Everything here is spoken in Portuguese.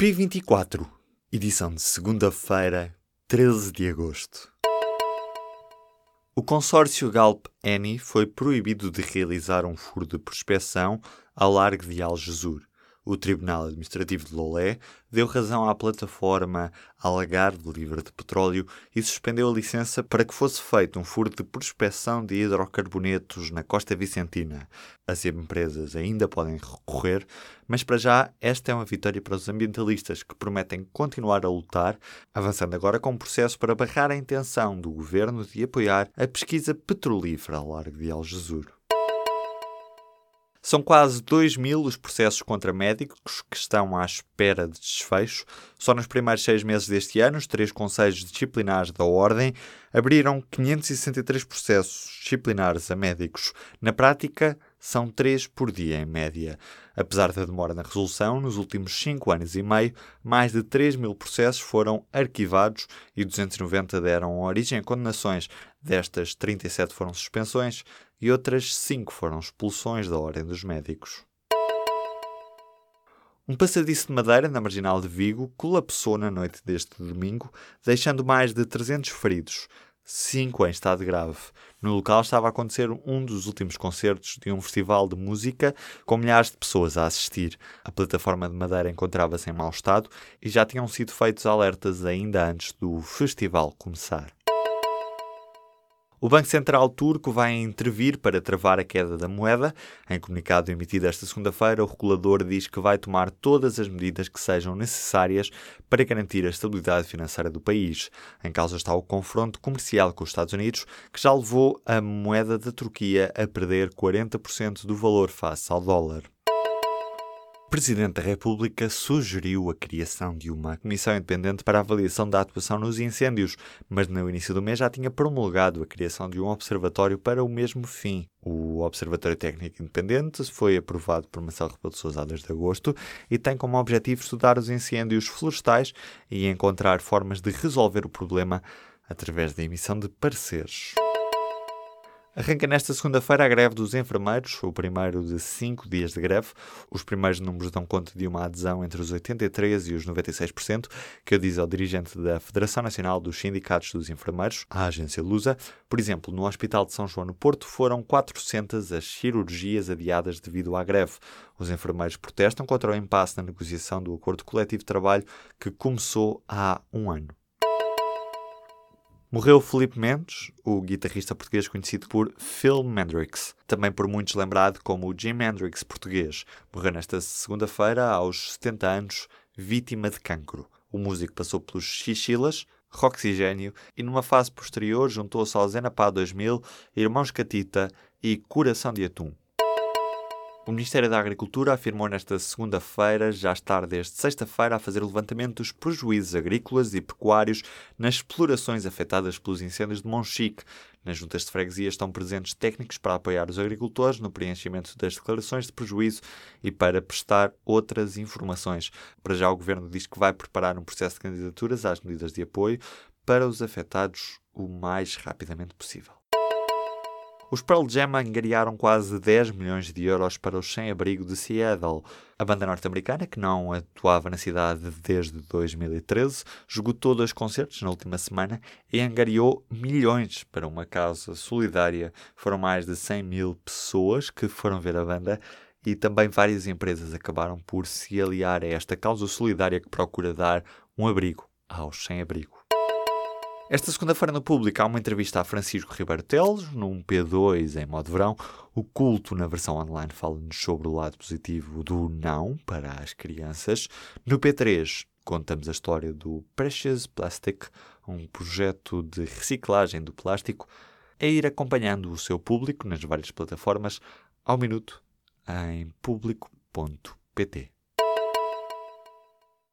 P24, edição de segunda-feira, 13 de agosto. O consórcio Galp-Eni foi proibido de realizar um furo de prospecção ao largo de Algesur o Tribunal Administrativo de Lolé deu razão à plataforma Algarve Livre de Petróleo e suspendeu a licença para que fosse feito um furo de prospecção de hidrocarbonetos na costa vicentina. As empresas ainda podem recorrer, mas para já esta é uma vitória para os ambientalistas que prometem continuar a lutar, avançando agora com um processo para barrar a intenção do governo de apoiar a pesquisa petrolífera ao largo de Algesur. São quase 2 mil os processos contra médicos que estão à espera de desfecho. Só nos primeiros seis meses deste ano, os três conselhos disciplinares da Ordem abriram 563 processos disciplinares a médicos. Na prática, são três por dia em média. Apesar da demora na resolução, nos últimos cinco anos e meio, mais de 3 mil processos foram arquivados e 290 deram origem a condenações. Destas, 37 foram suspensões e outras 5 foram expulsões da Ordem dos Médicos. Um passadiço de madeira na marginal de Vigo colapsou na noite deste domingo, deixando mais de 300 feridos, cinco em estado grave. No local estava a acontecer um dos últimos concertos de um festival de música com milhares de pessoas a assistir. A plataforma de madeira encontrava-se em mau estado e já tinham sido feitos alertas ainda antes do festival começar. O Banco Central turco vai intervir para travar a queda da moeda. Em comunicado emitido esta segunda-feira, o regulador diz que vai tomar todas as medidas que sejam necessárias para garantir a estabilidade financeira do país. Em causa está o confronto comercial com os Estados Unidos, que já levou a moeda da Turquia a perder 40% do valor face ao dólar. Presidente da República sugeriu a criação de uma comissão independente para a avaliação da atuação nos incêndios, mas no início do mês já tinha promulgado a criação de um observatório para o mesmo fim. O Observatório Técnico Independente foi aprovado por Marcelo Rebelo de Sousa desde agosto e tem como objetivo estudar os incêndios florestais e encontrar formas de resolver o problema através da emissão de pareceres. Arranca nesta segunda-feira a greve dos enfermeiros, o primeiro de cinco dias de greve. Os primeiros números dão conta de uma adesão entre os 83% e os 96%, que diz ao dirigente da Federação Nacional dos Sindicatos dos Enfermeiros, a agência Lusa. Por exemplo, no Hospital de São João no Porto foram 400 as cirurgias adiadas devido à greve. Os enfermeiros protestam contra o impasse na negociação do acordo coletivo de trabalho que começou há um ano. Morreu Felipe Mendes, o guitarrista português conhecido por Phil Hendrix, também por muitos lembrado como o Jim Hendrix português. Morreu nesta segunda-feira, aos 70 anos, vítima de cancro. O músico passou pelos Xixilas, Roxigênio e numa fase posterior juntou-se ao Zenapá 2000, Irmãos Catita e Coração de Atum. O Ministério da Agricultura afirmou nesta segunda-feira já estar desde sexta-feira a fazer levantamento dos prejuízos agrícolas e pecuários nas explorações afetadas pelos incêndios de Monchique. Nas juntas de freguesia estão presentes técnicos para apoiar os agricultores no preenchimento das declarações de prejuízo e para prestar outras informações. Para já, o Governo diz que vai preparar um processo de candidaturas às medidas de apoio para os afetados o mais rapidamente possível. Os Pearl Jam angariaram quase 10 milhões de euros para os sem-abrigo de Seattle. A banda norte-americana, que não atuava na cidade desde 2013, esgotou dois concertos na última semana e angariou milhões para uma causa solidária. Foram mais de 100 mil pessoas que foram ver a banda e também várias empresas acabaram por se aliar a esta causa solidária que procura dar um abrigo aos sem-abrigo. Esta segunda-feira no público há uma entrevista a Francisco Ribeiro Teles, num P2 em modo verão. O culto na versão online fala-nos sobre o lado positivo do não para as crianças. No P3 contamos a história do Precious Plastic, um projeto de reciclagem do plástico, a ir acompanhando o seu público nas várias plataformas ao minuto em público.pt.